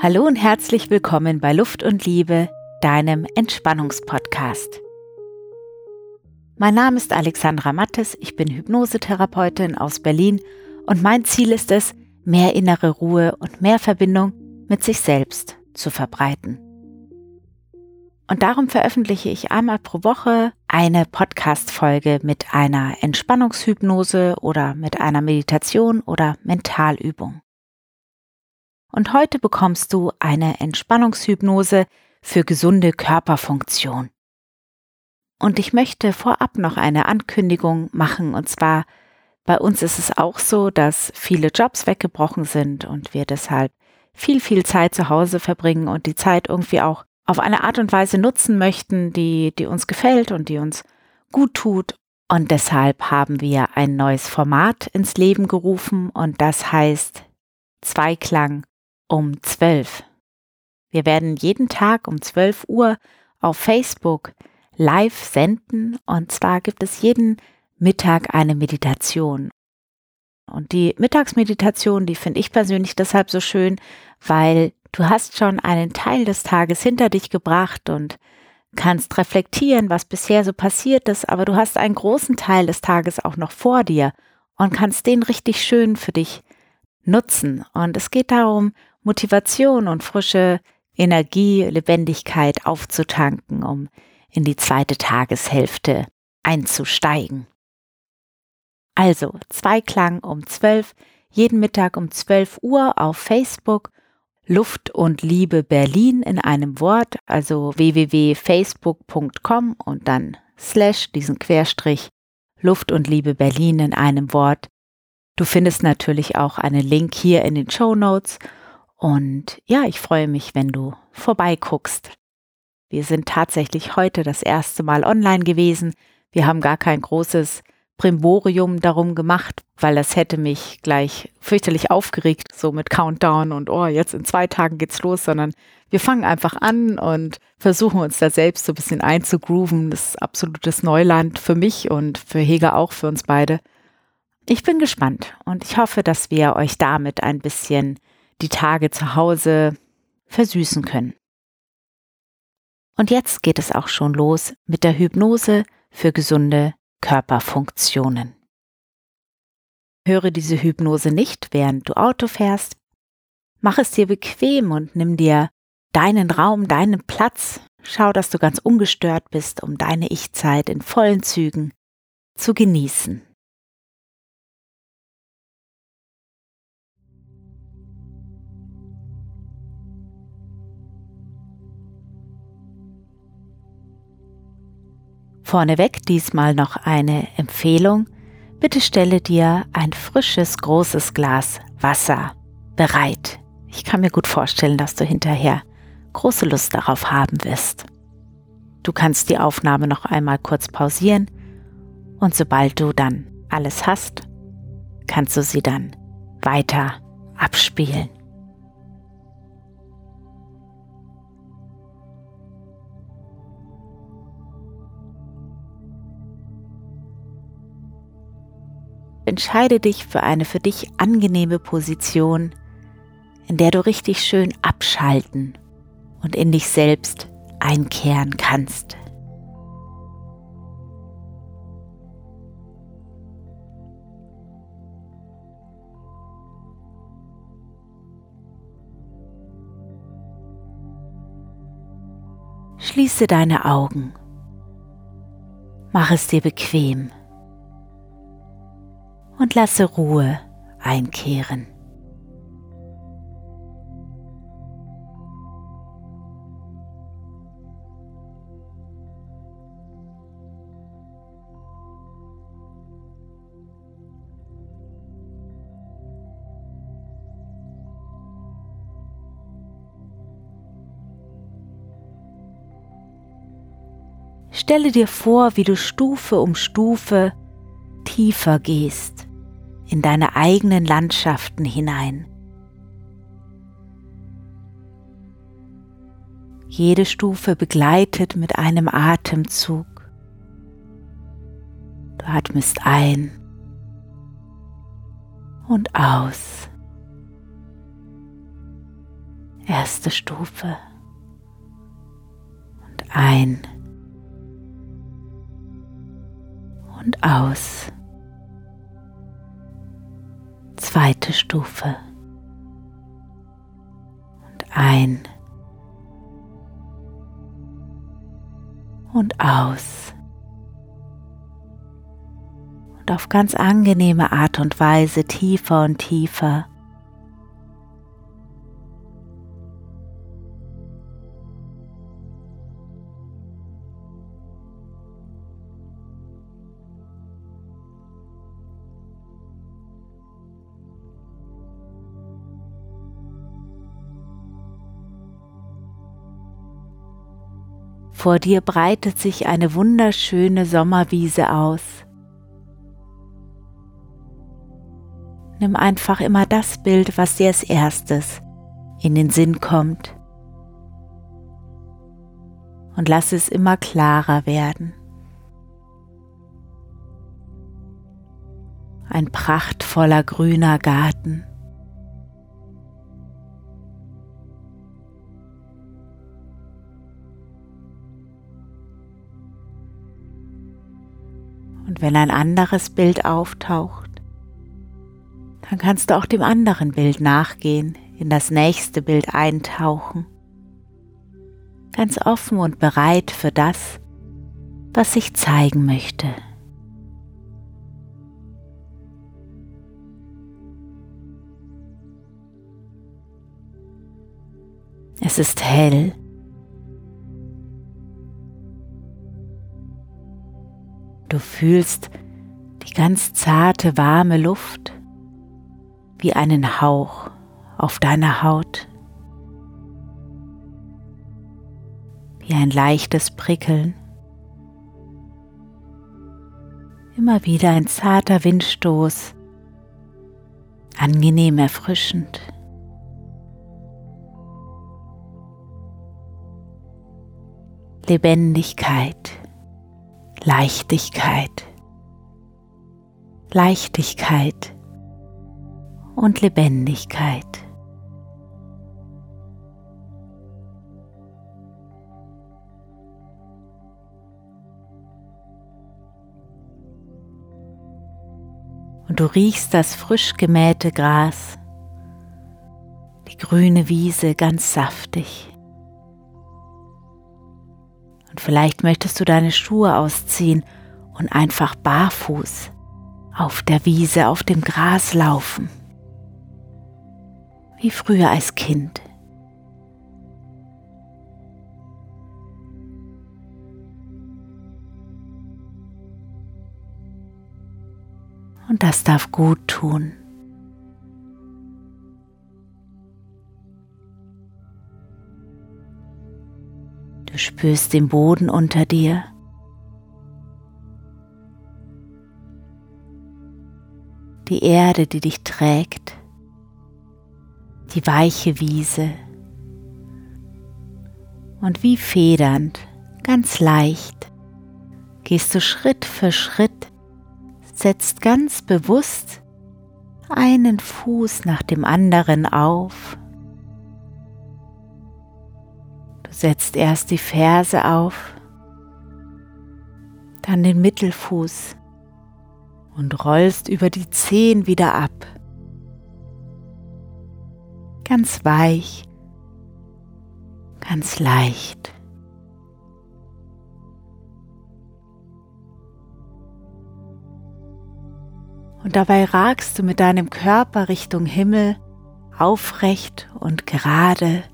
Hallo und herzlich willkommen bei Luft und Liebe, deinem Entspannungspodcast. Mein Name ist Alexandra Mattes, ich bin Hypnosetherapeutin aus Berlin und mein Ziel ist es, mehr innere Ruhe und mehr Verbindung mit sich selbst zu verbreiten. Und darum veröffentliche ich einmal pro Woche eine Podcast-Folge mit einer Entspannungshypnose oder mit einer Meditation oder Mentalübung. Und heute bekommst du eine Entspannungshypnose für gesunde Körperfunktion. Und ich möchte vorab noch eine Ankündigung machen, und zwar bei uns ist es auch so, dass viele Jobs weggebrochen sind und wir deshalb viel, viel Zeit zu Hause verbringen und die Zeit irgendwie auch auf eine Art und Weise nutzen möchten, die, die uns gefällt und die uns gut tut. Und deshalb haben wir ein neues Format ins Leben gerufen und das heißt Zweiklang um 12. Wir werden jeden Tag um 12 Uhr auf Facebook live senden und zwar gibt es jeden Mittag eine Meditation. Und die Mittagsmeditation, die finde ich persönlich deshalb so schön, weil du hast schon einen Teil des Tages hinter dich gebracht und kannst reflektieren, was bisher so passiert ist, aber du hast einen großen Teil des Tages auch noch vor dir und kannst den richtig schön für dich nutzen. Und es geht darum, Motivation und frische Energie, Lebendigkeit aufzutanken, um in die zweite Tageshälfte einzusteigen. Also Zweiklang um 12, jeden Mittag um 12 Uhr auf Facebook Luft und Liebe Berlin in einem Wort, also www.facebook.com und dann slash diesen Querstrich Luft und Liebe Berlin in einem Wort. Du findest natürlich auch einen Link hier in den Show Notes und ja, ich freue mich, wenn du vorbeiguckst. Wir sind tatsächlich heute das erste Mal online gewesen. Wir haben gar kein großes Primborium darum gemacht, weil das hätte mich gleich fürchterlich aufgeregt, so mit Countdown und oh, jetzt in zwei Tagen geht's los, sondern wir fangen einfach an und versuchen uns da selbst so ein bisschen einzugrooven. Das ist absolutes Neuland für mich und für Heger auch, für uns beide. Ich bin gespannt und ich hoffe, dass wir euch damit ein bisschen die Tage zu Hause versüßen können. Und jetzt geht es auch schon los mit der Hypnose für gesunde Körperfunktionen. Höre diese Hypnose nicht, während du Auto fährst. Mach es dir bequem und nimm dir deinen Raum, deinen Platz. Schau, dass du ganz ungestört bist, um deine Ich-Zeit in vollen Zügen zu genießen. Vorneweg diesmal noch eine Empfehlung. Bitte stelle dir ein frisches, großes Glas Wasser bereit. Ich kann mir gut vorstellen, dass du hinterher große Lust darauf haben wirst. Du kannst die Aufnahme noch einmal kurz pausieren und sobald du dann alles hast, kannst du sie dann weiter abspielen. Entscheide dich für eine für dich angenehme Position, in der du richtig schön abschalten und in dich selbst einkehren kannst. Schließe deine Augen. Mach es dir bequem und lasse Ruhe einkehren. Stelle dir vor, wie du Stufe um Stufe tiefer gehst in deine eigenen Landschaften hinein. Jede Stufe begleitet mit einem Atemzug. Du atmest ein und aus. Erste Stufe. Und ein. Und aus. Zweite Stufe. Und ein. Und aus. Und auf ganz angenehme Art und Weise tiefer und tiefer Vor dir breitet sich eine wunderschöne Sommerwiese aus. Nimm einfach immer das Bild, was dir als erstes in den Sinn kommt. Und lass es immer klarer werden. Ein prachtvoller grüner Garten. Wenn ein anderes Bild auftaucht, dann kannst du auch dem anderen Bild nachgehen, in das nächste Bild eintauchen. Ganz offen und bereit für das, was sich zeigen möchte. Es ist hell Du fühlst die ganz zarte, warme Luft wie einen Hauch auf deiner Haut, wie ein leichtes Prickeln. Immer wieder ein zarter Windstoß, angenehm erfrischend. Lebendigkeit. Leichtigkeit, Leichtigkeit und Lebendigkeit. Und du riechst das frisch gemähte Gras, die grüne Wiese ganz saftig. Vielleicht möchtest du deine Schuhe ausziehen und einfach barfuß auf der Wiese, auf dem Gras laufen. Wie früher als Kind. Und das darf gut tun. Spürst den Boden unter dir. Die Erde, die dich trägt. Die weiche Wiese. Und wie federnd, ganz leicht, gehst du Schritt für Schritt, setzt ganz bewusst einen Fuß nach dem anderen auf setzt erst die Ferse auf, dann den Mittelfuß und rollst über die Zehen wieder ab. Ganz weich, ganz leicht. Und dabei ragst du mit deinem Körper Richtung Himmel aufrecht und gerade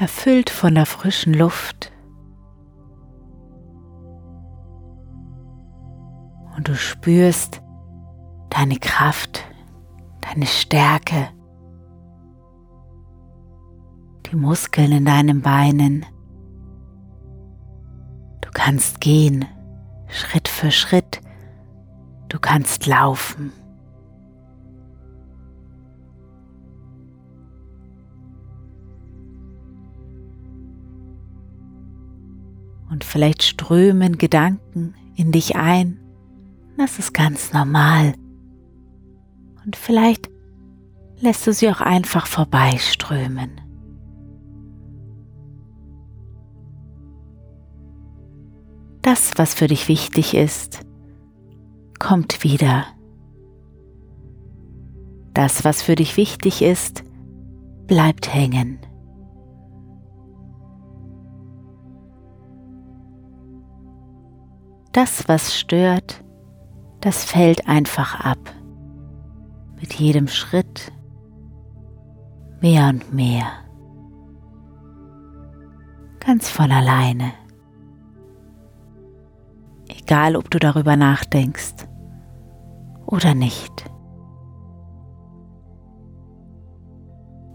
erfüllt von der frischen Luft. Und du spürst deine Kraft, deine Stärke, die Muskeln in deinen Beinen. Du kannst gehen, Schritt für Schritt. Du kannst laufen. Und vielleicht strömen Gedanken in dich ein. Das ist ganz normal. Und vielleicht lässt du sie auch einfach vorbeiströmen. Das, was für dich wichtig ist, kommt wieder. Das, was für dich wichtig ist, bleibt hängen. Das, was stört, das fällt einfach ab. Mit jedem Schritt mehr und mehr. Ganz von alleine. Egal, ob du darüber nachdenkst oder nicht.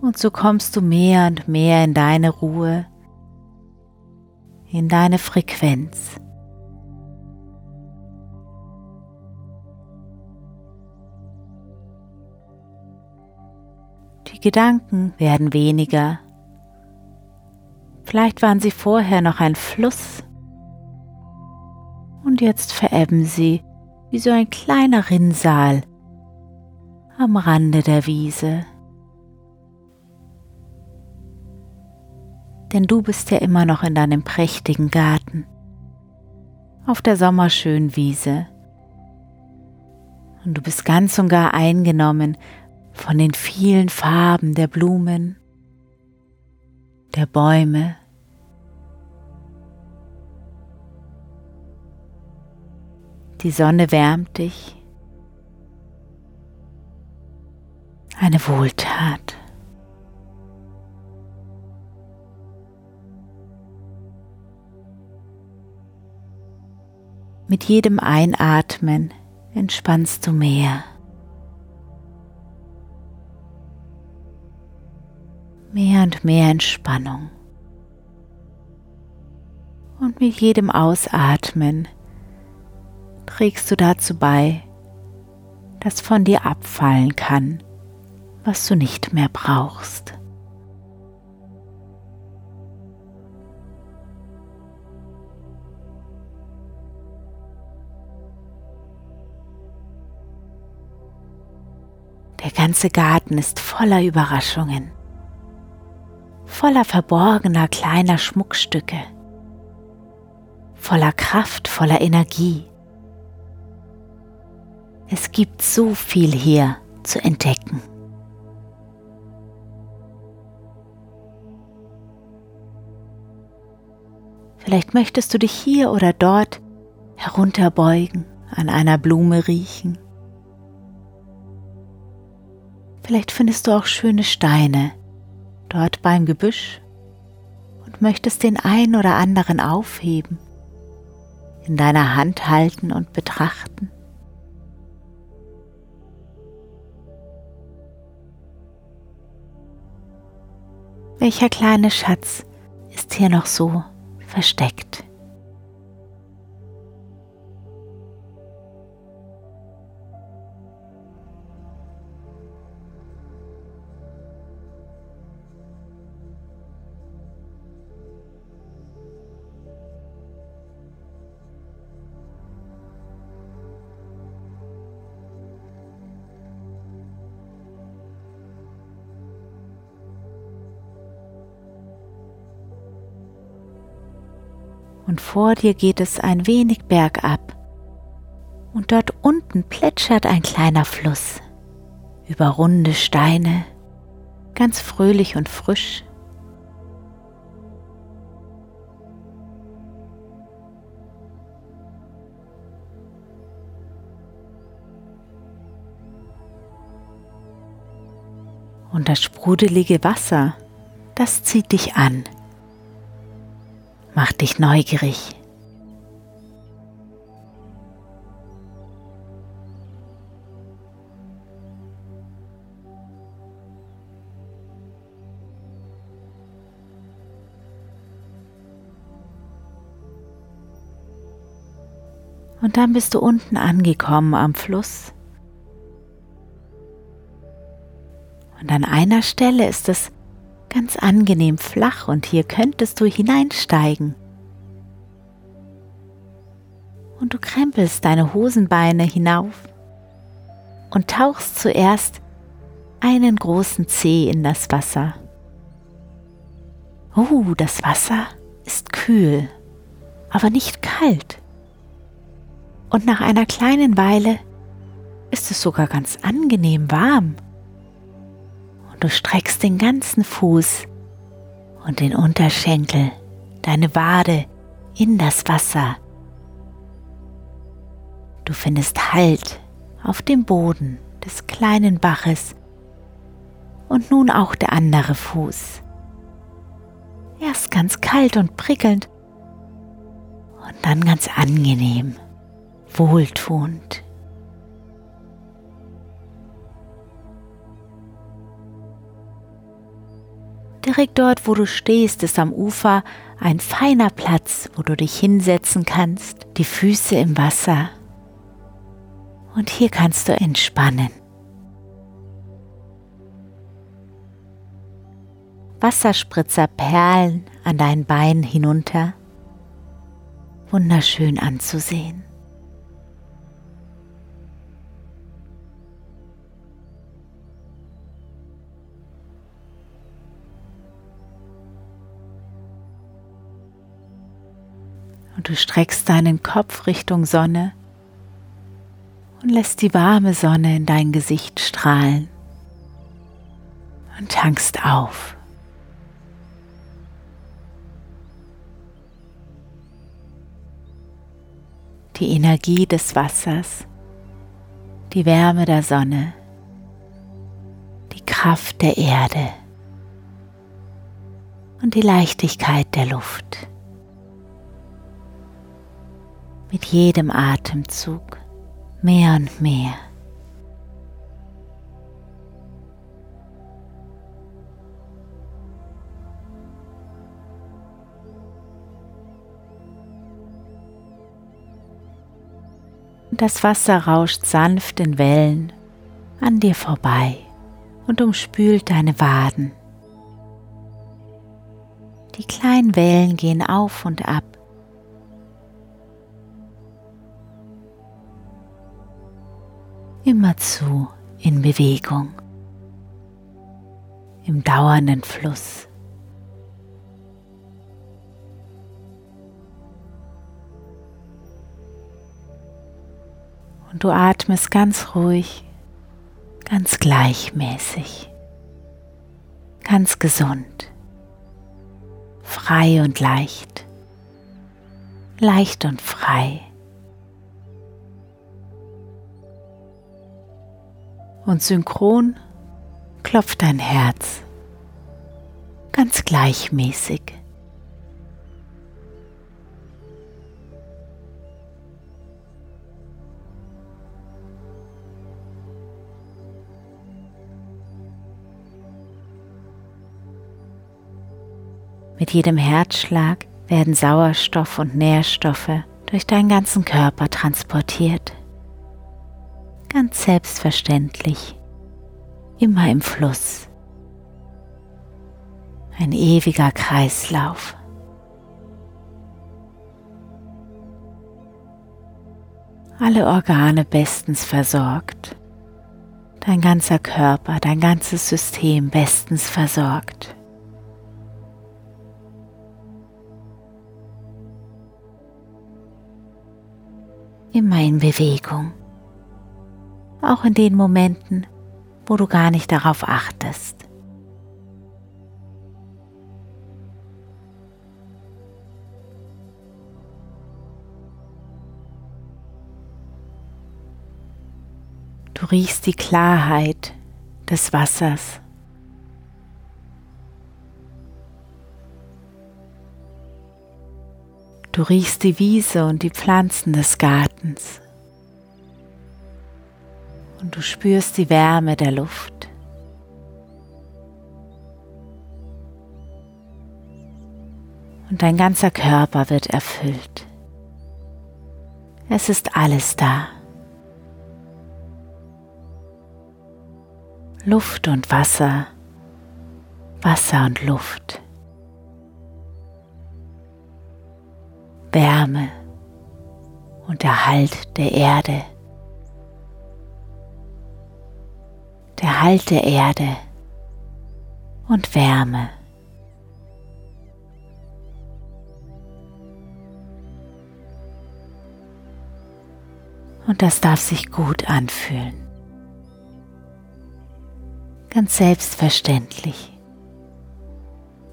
Und so kommst du mehr und mehr in deine Ruhe, in deine Frequenz. Gedanken werden weniger. Vielleicht waren sie vorher noch ein Fluss und jetzt verebben sie wie so ein kleiner Rinnsal am Rande der Wiese. Denn du bist ja immer noch in deinem prächtigen Garten, auf der sommerschönen Wiese. Und du bist ganz und gar eingenommen von den vielen Farben der Blumen, der Bäume. Die Sonne wärmt dich. Eine Wohltat. Mit jedem Einatmen entspannst du mehr. Mehr und mehr Entspannung. Und mit jedem Ausatmen trägst du dazu bei, dass von dir abfallen kann, was du nicht mehr brauchst. Der ganze Garten ist voller Überraschungen voller verborgener kleiner Schmuckstücke, voller Kraft, voller Energie. Es gibt so viel hier zu entdecken. Vielleicht möchtest du dich hier oder dort herunterbeugen, an einer Blume riechen. Vielleicht findest du auch schöne Steine, dort beim Gebüsch und möchtest den einen oder anderen aufheben, in deiner Hand halten und betrachten. Welcher kleine Schatz ist hier noch so versteckt? Vor dir geht es ein wenig bergab und dort unten plätschert ein kleiner Fluss über runde Steine, ganz fröhlich und frisch. Und das sprudelige Wasser, das zieht dich an Mach dich neugierig. Und dann bist du unten angekommen am Fluss. Und an einer Stelle ist es ganz angenehm flach und hier könntest du hineinsteigen. Und du krempelst deine Hosenbeine hinauf und tauchst zuerst einen großen Zeh in das Wasser. Oh, das Wasser ist kühl, aber nicht kalt. Und nach einer kleinen Weile ist es sogar ganz angenehm warm. Du streckst den ganzen Fuß und den Unterschenkel, deine Wade in das Wasser. Du findest Halt auf dem Boden des kleinen Baches und nun auch der andere Fuß. Erst ganz kalt und prickelnd und dann ganz angenehm, wohltuend. Direkt dort, wo du stehst, ist am Ufer ein feiner Platz, wo du dich hinsetzen kannst, die Füße im Wasser. Und hier kannst du entspannen. Wasserspritzer perlen an deinen Beinen hinunter. Wunderschön anzusehen. Du streckst deinen Kopf Richtung Sonne und lässt die warme Sonne in dein Gesicht strahlen und tankst auf. Die Energie des Wassers, die Wärme der Sonne, die Kraft der Erde und die Leichtigkeit der Luft. Mit jedem Atemzug mehr und mehr. Das Wasser rauscht sanft in Wellen an dir vorbei und umspült deine Waden. Die kleinen Wellen gehen auf und ab immerzu in Bewegung, im dauernden Fluss. Und du atmest ganz ruhig, ganz gleichmäßig, ganz gesund, frei und leicht, leicht und frei. Und synchron klopft dein Herz ganz gleichmäßig. Mit jedem Herzschlag werden Sauerstoff und Nährstoffe durch deinen ganzen Körper transportiert ganz selbstverständlich, immer im Fluss. Ein ewiger Kreislauf. Alle Organe bestens versorgt. Dein ganzer Körper, dein ganzes System bestens versorgt. Immer in Bewegung auch in den Momenten, wo du gar nicht darauf achtest. Du riechst die Klarheit des Wassers. Du riechst die Wiese und die Pflanzen des Gartens und du spürst die Wärme der Luft. Und dein ganzer Körper wird erfüllt. Es ist alles da. Luft und Wasser, Wasser und Luft, Wärme und der Halt der Erde. Der Halt der Erde und Wärme. Und das darf sich gut anfühlen. Ganz selbstverständlich.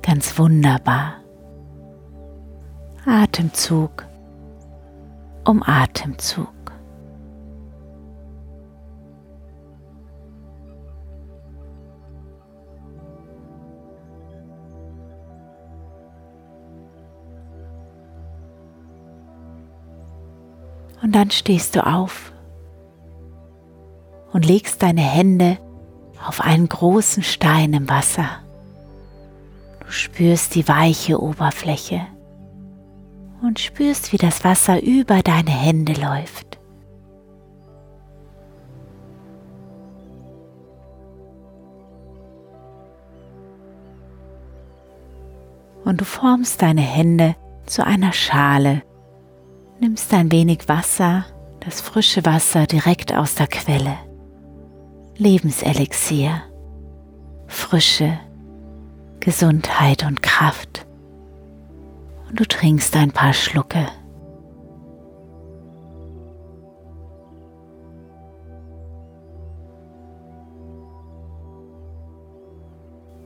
Ganz wunderbar. Atemzug um Atemzug. Und dann stehst du auf und legst deine Hände auf einen großen Stein im Wasser. Du spürst die weiche Oberfläche und spürst, wie das Wasser über deine Hände läuft. Und du formst deine Hände zu einer Schale nimmst ein wenig Wasser, das frische Wasser direkt aus der Quelle. Lebenselixier, Frische, Gesundheit und Kraft. Und du trinkst ein paar Schlucke.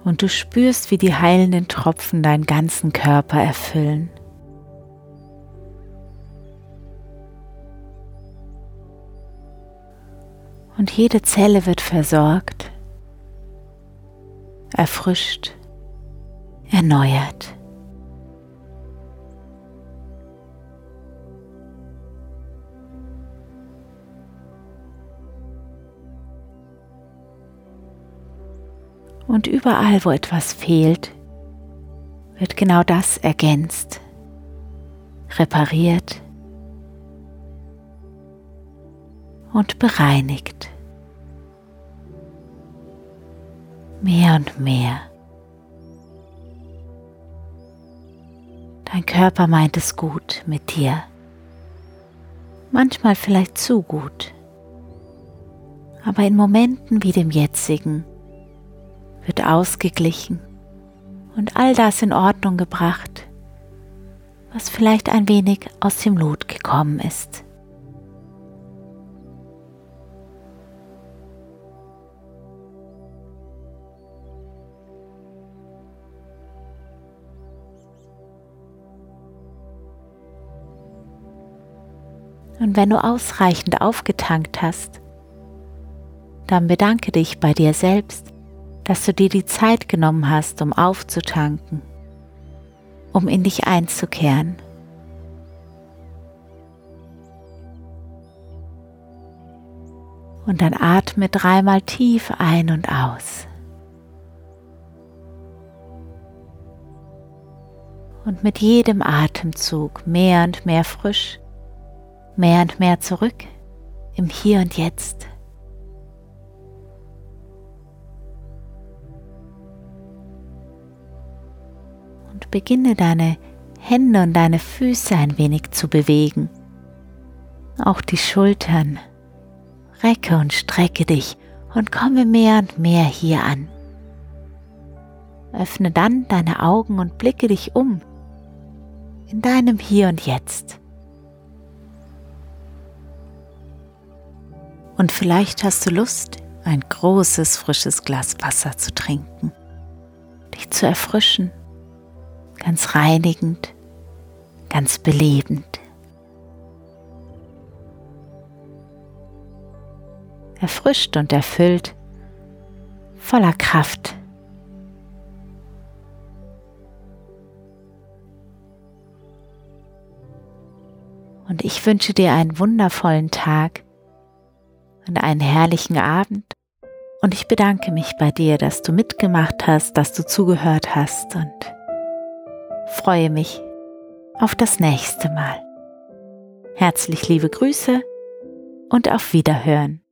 Und du spürst, wie die heilenden Tropfen deinen ganzen Körper erfüllen. Und jede Zelle wird versorgt, erfrischt, erneuert. Und überall, wo etwas fehlt, wird genau das ergänzt, repariert und bereinigt. Mehr und mehr. Dein Körper meint es gut mit dir. Manchmal vielleicht zu gut. Aber in Momenten wie dem jetzigen wird ausgeglichen und all das in Ordnung gebracht, was vielleicht ein wenig aus dem Lot gekommen ist. Und wenn du ausreichend aufgetankt hast, dann bedanke dich bei dir selbst, dass du dir die Zeit genommen hast, um aufzutanken, um in dich einzukehren. Und dann atme dreimal tief ein und aus. Und mit jedem Atemzug mehr und mehr frisch mehr und mehr zurück im Hier und Jetzt. Und beginne deine Hände und deine Füße ein wenig zu bewegen. Auch die Schultern. Recke und strecke dich und komme mehr und mehr hier an. Öffne dann deine Augen und blicke dich um in deinem Hier und Jetzt. Und vielleicht hast du Lust, ein großes, frisches Glas Wasser zu trinken, dich zu erfrischen, ganz reinigend, ganz belebend. Erfrischt und erfüllt, voller Kraft. Und ich wünsche dir einen wundervollen Tag und einen herrlichen Abend. Und ich bedanke mich bei dir, dass du mitgemacht hast, dass du zugehört hast und freue mich auf das nächste Mal. Herzlich liebe Grüße und auf Wiederhören.